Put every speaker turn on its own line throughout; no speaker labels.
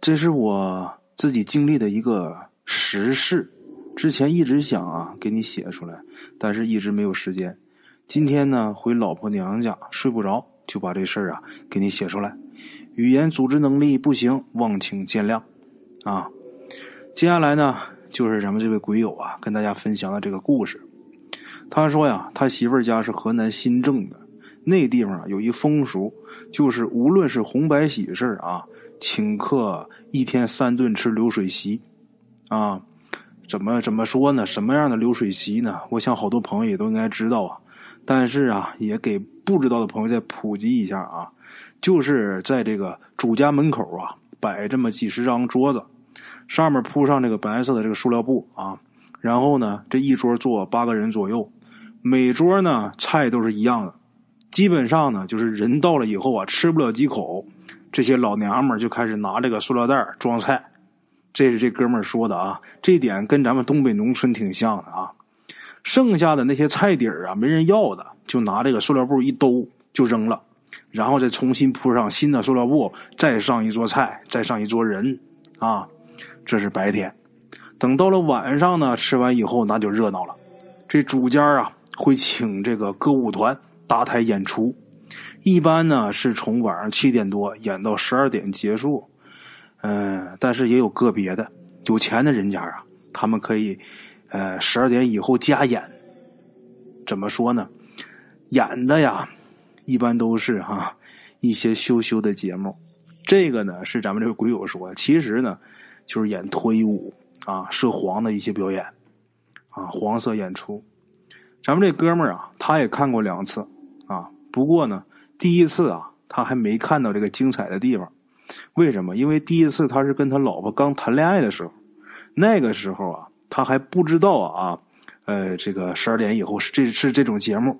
这是我自己经历的一个实事，之前一直想啊给你写出来，但是一直没有时间。今天呢回老婆娘家睡不着，就把这事儿啊给你写出来。语言组织能力不行，望请见谅啊。接下来呢就是咱们这位鬼友啊跟大家分享的这个故事。他说呀，他媳妇儿家是河南新郑的，那地方啊有一风俗，就是无论是红白喜事啊。请客一天三顿吃流水席，啊，怎么怎么说呢？什么样的流水席呢？我想好多朋友也都应该知道啊。但是啊，也给不知道的朋友再普及一下啊，就是在这个主家门口啊，摆这么几十张桌子，上面铺上这个白色的这个塑料布啊，然后呢，这一桌坐八个人左右，每桌呢菜都是一样的，基本上呢就是人到了以后啊，吃不了几口。这些老娘们就开始拿这个塑料袋装菜，这是这哥们说的啊，这点跟咱们东北农村挺像的啊。剩下的那些菜底儿啊，没人要的，就拿这个塑料布一兜就扔了，然后再重新铺上新的塑料布，再上一桌菜，再上一桌人啊。这是白天，等到了晚上呢，吃完以后那就热闹了。这主家啊会请这个歌舞团搭台演出。一般呢是从晚上七点多演到十二点结束，嗯，但是也有个别的有钱的人家啊，他们可以，呃，十二点以后加演。怎么说呢？演的呀，一般都是哈一些羞羞的节目。这个呢是咱们这个鬼友说，其实呢就是演脱衣舞啊，涉黄的一些表演啊，黄色演出。咱们这哥们儿啊，他也看过两次，不过呢。第一次啊，他还没看到这个精彩的地方，为什么？因为第一次他是跟他老婆刚谈恋爱的时候，那个时候啊，他还不知道啊，呃，这个十二点以后是这是这种节目，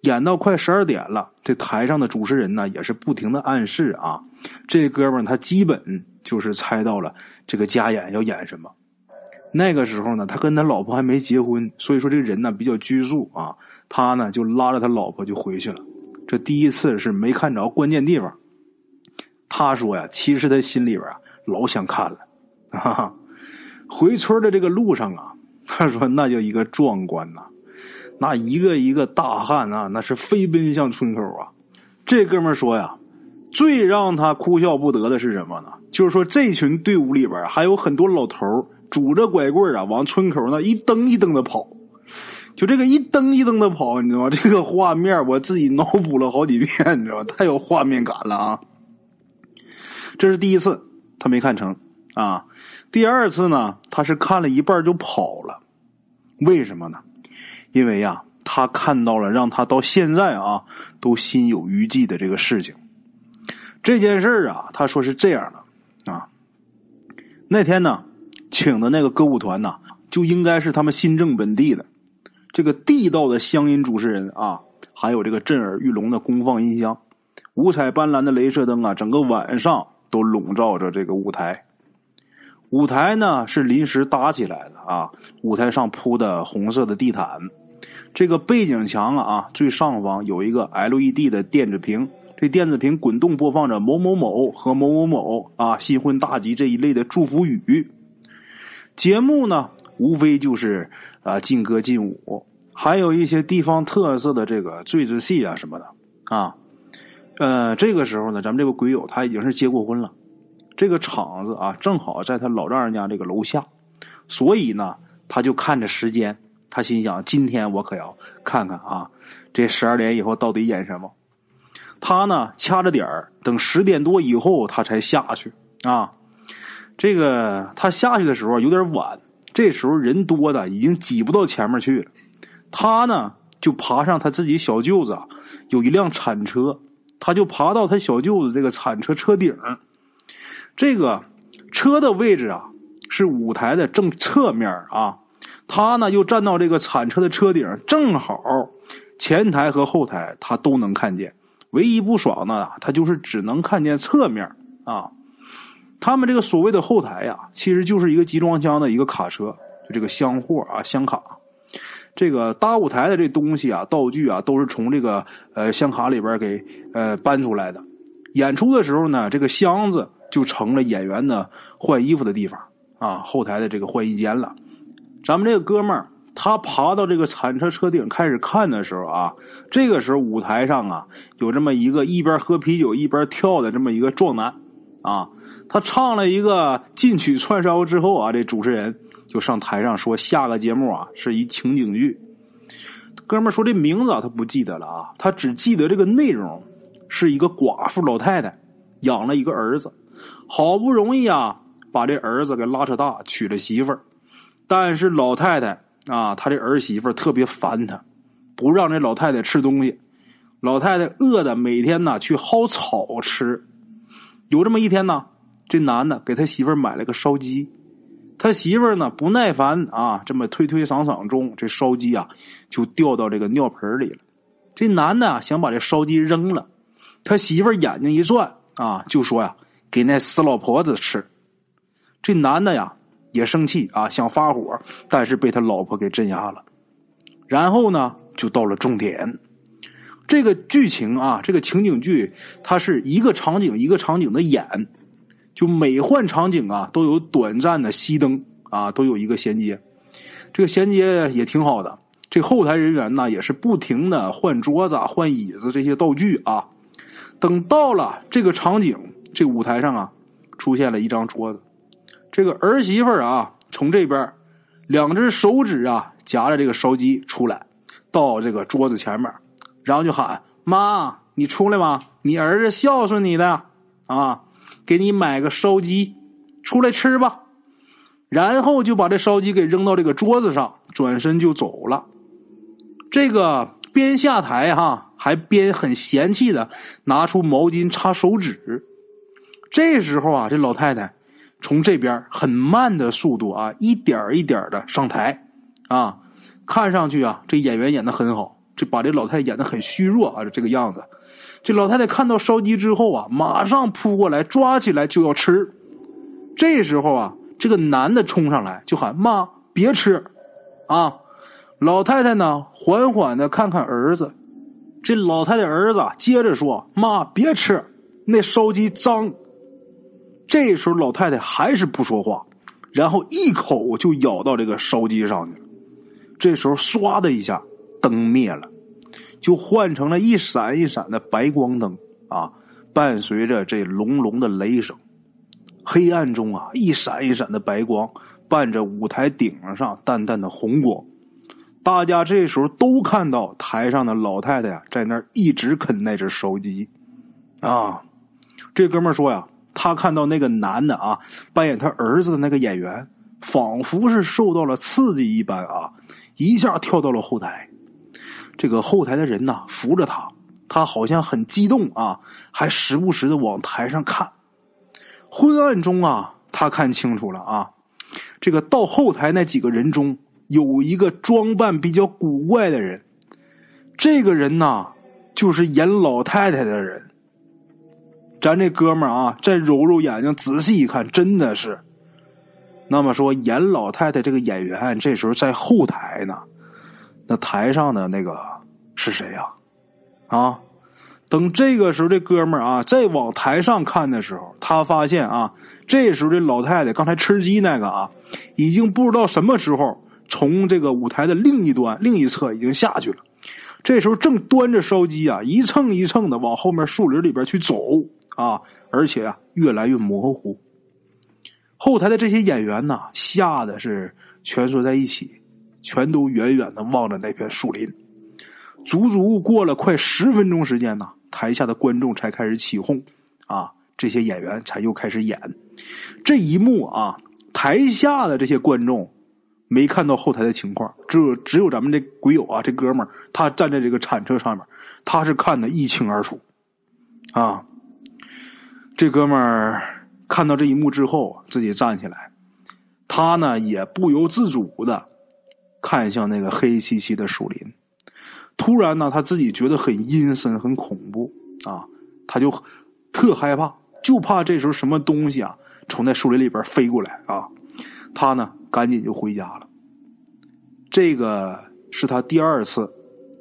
演到快十二点了，这台上的主持人呢也是不停的暗示啊，这哥们他基本就是猜到了这个加演要演什么。那个时候呢，他跟他老婆还没结婚，所以说这个人呢比较拘束啊，他呢就拉着他老婆就回去了。这第一次是没看着关键地方。他说呀，其实他心里边啊老想看了。哈哈，回村的这个路上啊，他说那叫一个壮观呐，那一个一个大汉啊，那是飞奔向村口啊。这哥们说呀，最让他哭笑不得的是什么呢？就是说这群队伍里边还有很多老头拄着拐棍啊，往村口那一蹬一蹬的跑。就这个一蹬一蹬的跑，你知道吗？这个画面我自己脑补了好几遍，你知道吗？太有画面感了啊！这是第一次，他没看成啊。第二次呢，他是看了一半就跑了。为什么呢？因为呀，他看到了让他到现在啊都心有余悸的这个事情。这件事啊，他说是这样的啊。那天呢，请的那个歌舞团呢，就应该是他们新郑本地的。这个地道的乡音主持人啊，还有这个震耳欲聋的功放音箱，五彩斑斓的镭射灯啊，整个晚上都笼罩着这个舞台。舞台呢是临时搭起来的啊，舞台上铺的红色的地毯，这个背景墙啊最上方有一个 LED 的电子屏，这电子屏滚动播放着某某某和某某某啊新婚大吉这一类的祝福语。节目呢无非就是。啊，劲歌劲舞，还有一些地方特色的这个坠子戏啊什么的啊。呃，这个时候呢，咱们这个鬼友他已经是结过婚了，这个场子啊正好在他老丈人家这个楼下，所以呢，他就看着时间，他心想：今天我可要看看啊，这十二点以后到底演什么。他呢掐着点儿，等十点多以后他才下去啊。这个他下去的时候有点晚。这时候人多的已经挤不到前面去了，他呢就爬上他自己小舅子有一辆铲车，他就爬到他小舅子这个铲车车顶，这个车的位置啊是舞台的正侧面啊，他呢又站到这个铲车的车顶，正好前台和后台他都能看见，唯一不爽的他就是只能看见侧面啊。他们这个所谓的后台呀，其实就是一个集装箱的一个卡车，就这个箱货啊，箱卡。这个搭舞台的这东西啊，道具啊，都是从这个呃箱卡里边给呃搬出来的。演出的时候呢，这个箱子就成了演员的换衣服的地方啊，后台的这个换衣间了。咱们这个哥们儿，他爬到这个铲车车顶开始看的时候啊，这个时候舞台上啊有这么一个一边喝啤酒一边跳的这么一个壮男啊，他唱了一个进曲串烧之后啊，这主持人就上台上说下个节目啊是一情景剧。哥们儿说这名字啊他不记得了啊，他只记得这个内容是一个寡妇老太太养了一个儿子，好不容易啊把这儿子给拉扯大娶了媳妇儿。但是老太太啊，她这儿媳妇特别烦她，不让这老太太吃东西。老太太饿的每天呢去薅草吃。有这么一天呢，这男的给他媳妇买了个烧鸡，他媳妇呢不耐烦啊，这么推推搡搡中，这烧鸡啊就掉到这个尿盆里了。这男的想把这烧鸡扔了，他媳妇眼睛一转啊，就说呀：“给那死老婆子吃。”这男的呀。也生气啊，想发火，但是被他老婆给镇压了。然后呢，就到了重点。这个剧情啊，这个情景剧，它是一个场景一个场景的演，就每换场景啊，都有短暂的熄灯啊，都有一个衔接。这个衔接也挺好的。这后台人员呢，也是不停的换桌子、换椅子这些道具啊。等到了这个场景，这舞台上啊，出现了一张桌子。这个儿媳妇啊，从这边两只手指啊夹着这个烧鸡出来，到这个桌子前面，然后就喊：“妈，你出来吧，你儿子孝顺你的啊，给你买个烧鸡，出来吃吧。”然后就把这烧鸡给扔到这个桌子上，转身就走了。这个边下台哈，还边很嫌弃的拿出毛巾擦手指。这时候啊，这老太太。从这边很慢的速度啊，一点一点的上台，啊，看上去啊，这演员演的很好，这把这老太太演的很虚弱啊，这个样子。这老太太看到烧鸡之后啊，马上扑过来抓起来就要吃。这时候啊，这个男的冲上来就喊：“妈，别吃！”啊，老太太呢，缓缓的看看儿子。这老太太儿子接着说：“妈，别吃，那烧鸡脏。”这时候老太太还是不说话，然后一口就咬到这个烧鸡上去了。这时候唰的一下，灯灭了，就换成了一闪一闪的白光灯啊，伴随着这隆隆的雷声。黑暗中啊，一闪一闪的白光伴着舞台顶上淡淡的红光。大家这时候都看到台上的老太太呀，在那儿一直啃那只烧鸡啊。这哥们说呀。他看到那个男的啊，扮演他儿子的那个演员，仿佛是受到了刺激一般啊，一下跳到了后台。这个后台的人呢，扶着他，他好像很激动啊，还时不时的往台上看。昏暗中啊，他看清楚了啊，这个到后台那几个人中有一个装扮比较古怪的人，这个人呐，就是演老太太的人。咱这哥们儿啊，再揉揉眼睛，仔细一看，真的是。那么说，演老太太这个演员这时候在后台呢，那台上的那个是谁呀？啊，等这个时候，这哥们儿啊，再往台上看的时候，他发现啊，这时候这老太太刚才吃鸡那个啊，已经不知道什么时候从这个舞台的另一端、另一侧已经下去了。这时候正端着烧鸡啊，一蹭一蹭的往后面树林里边去走。啊，而且啊，越来越模糊。后台的这些演员呢，吓得是蜷缩在一起，全都远远的望着那片树林。足足过了快十分钟时间呢，台下的观众才开始起哄，啊，这些演员才又开始演。这一幕啊，台下的这些观众没看到后台的情况，只有只有咱们这鬼友啊，这哥们儿他站在这个铲车上面，他是看得一清二楚，啊。这哥们儿看到这一幕之后，自己站起来，他呢也不由自主的看向那个黑漆漆的树林。突然呢，他自己觉得很阴森、很恐怖啊，他就特害怕，就怕这时候什么东西啊从那树林里边飞过来啊。他呢赶紧就回家了。这个是他第二次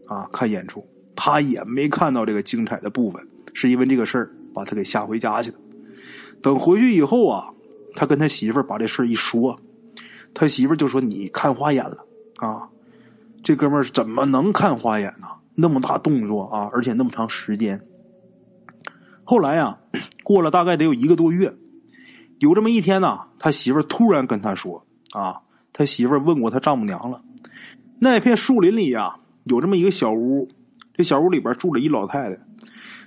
啊看演出，他也没看到这个精彩的部分，是因为这个事儿。把他给吓回家去了。等回去以后啊，他跟他媳妇儿把这事儿一说，他媳妇儿就说：“你看花眼了啊！这哥们儿怎么能看花眼呢？那么大动作啊，而且那么长时间。”后来呀，过了大概得有一个多月，有这么一天呢，他媳妇儿突然跟他说：“啊，他媳妇儿问过他丈母娘了，那片树林里呀，有这么一个小屋，这小屋里边住着一老太太。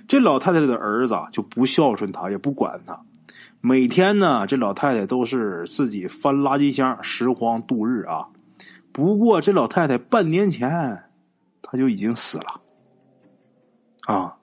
这老太太的儿子就不孝顺她，也不管她，每天呢，这老太太都是自己翻垃圾箱拾荒度日啊。不过这老太太半年前，她就已经死了，啊。”